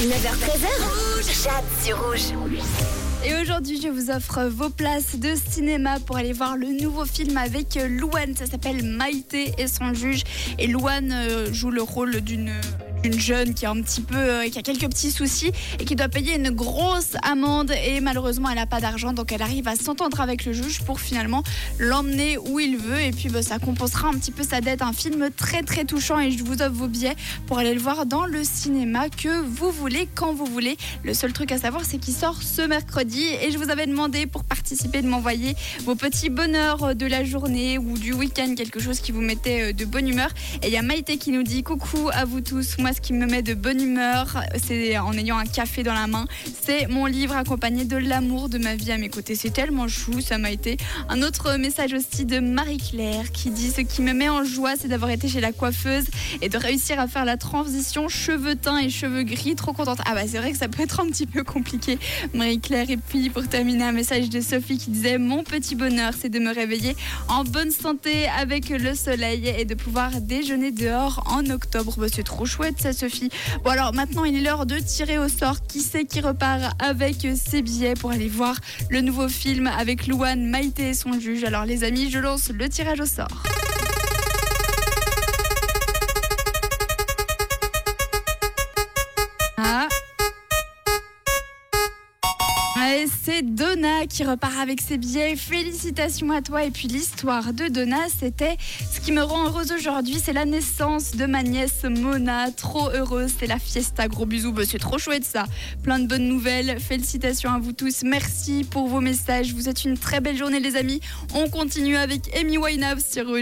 9h13h, Jade sur rouge. Et aujourd'hui, je vous offre vos places de cinéma pour aller voir le nouveau film avec Louane. Ça s'appelle Maïté et son juge. Et Louane euh, joue le rôle d'une une jeune qui a un petit peu, euh, qui a quelques petits soucis et qui doit payer une grosse amende et malheureusement elle n'a pas d'argent donc elle arrive à s'entendre avec le juge pour finalement l'emmener où il veut et puis bah, ça compensera un petit peu sa dette. Un film très très touchant et je vous offre vos billets pour aller le voir dans le cinéma que vous voulez quand vous voulez. Le seul truc à savoir c'est qu'il sort ce mercredi et je vous avais demandé pour participer de m'envoyer vos petits bonheurs de la journée ou du week-end, quelque chose qui vous mettait euh, de bonne humeur. Et il y a Maïté qui nous dit coucou à vous tous. Moi ce qui me met de bonne humeur, c'est en ayant un café dans la main. C'est mon livre accompagné de l'amour de ma vie à mes côtés. C'est tellement chou, ça m'a été. Un autre message aussi de Marie-Claire qui dit Ce qui me met en joie, c'est d'avoir été chez la coiffeuse et de réussir à faire la transition cheveux teints et cheveux gris. Trop contente. Ah bah c'est vrai que ça peut être un petit peu compliqué, Marie-Claire. Et puis pour terminer, un message de Sophie qui disait Mon petit bonheur, c'est de me réveiller en bonne santé avec le soleil et de pouvoir déjeuner dehors en octobre. Bah, c'est trop chouette Sophie. Bon alors maintenant il est l'heure de tirer au sort qui c'est qui repart avec ses billets pour aller voir le nouveau film avec Louane, Maïté et son juge? Alors les amis, je lance le tirage au sort. C'est Donna qui repart avec ses billets. Félicitations à toi. Et puis l'histoire de Donna, c'était ce qui me rend heureuse aujourd'hui, c'est la naissance de ma nièce Mona. Trop heureuse, c'est la fiesta. Gros bisous, bah, c'est trop chouette ça. Plein de bonnes nouvelles. Félicitations à vous tous. Merci pour vos messages. Vous êtes une très belle journée les amis. On continue avec Amy Winehouse sur.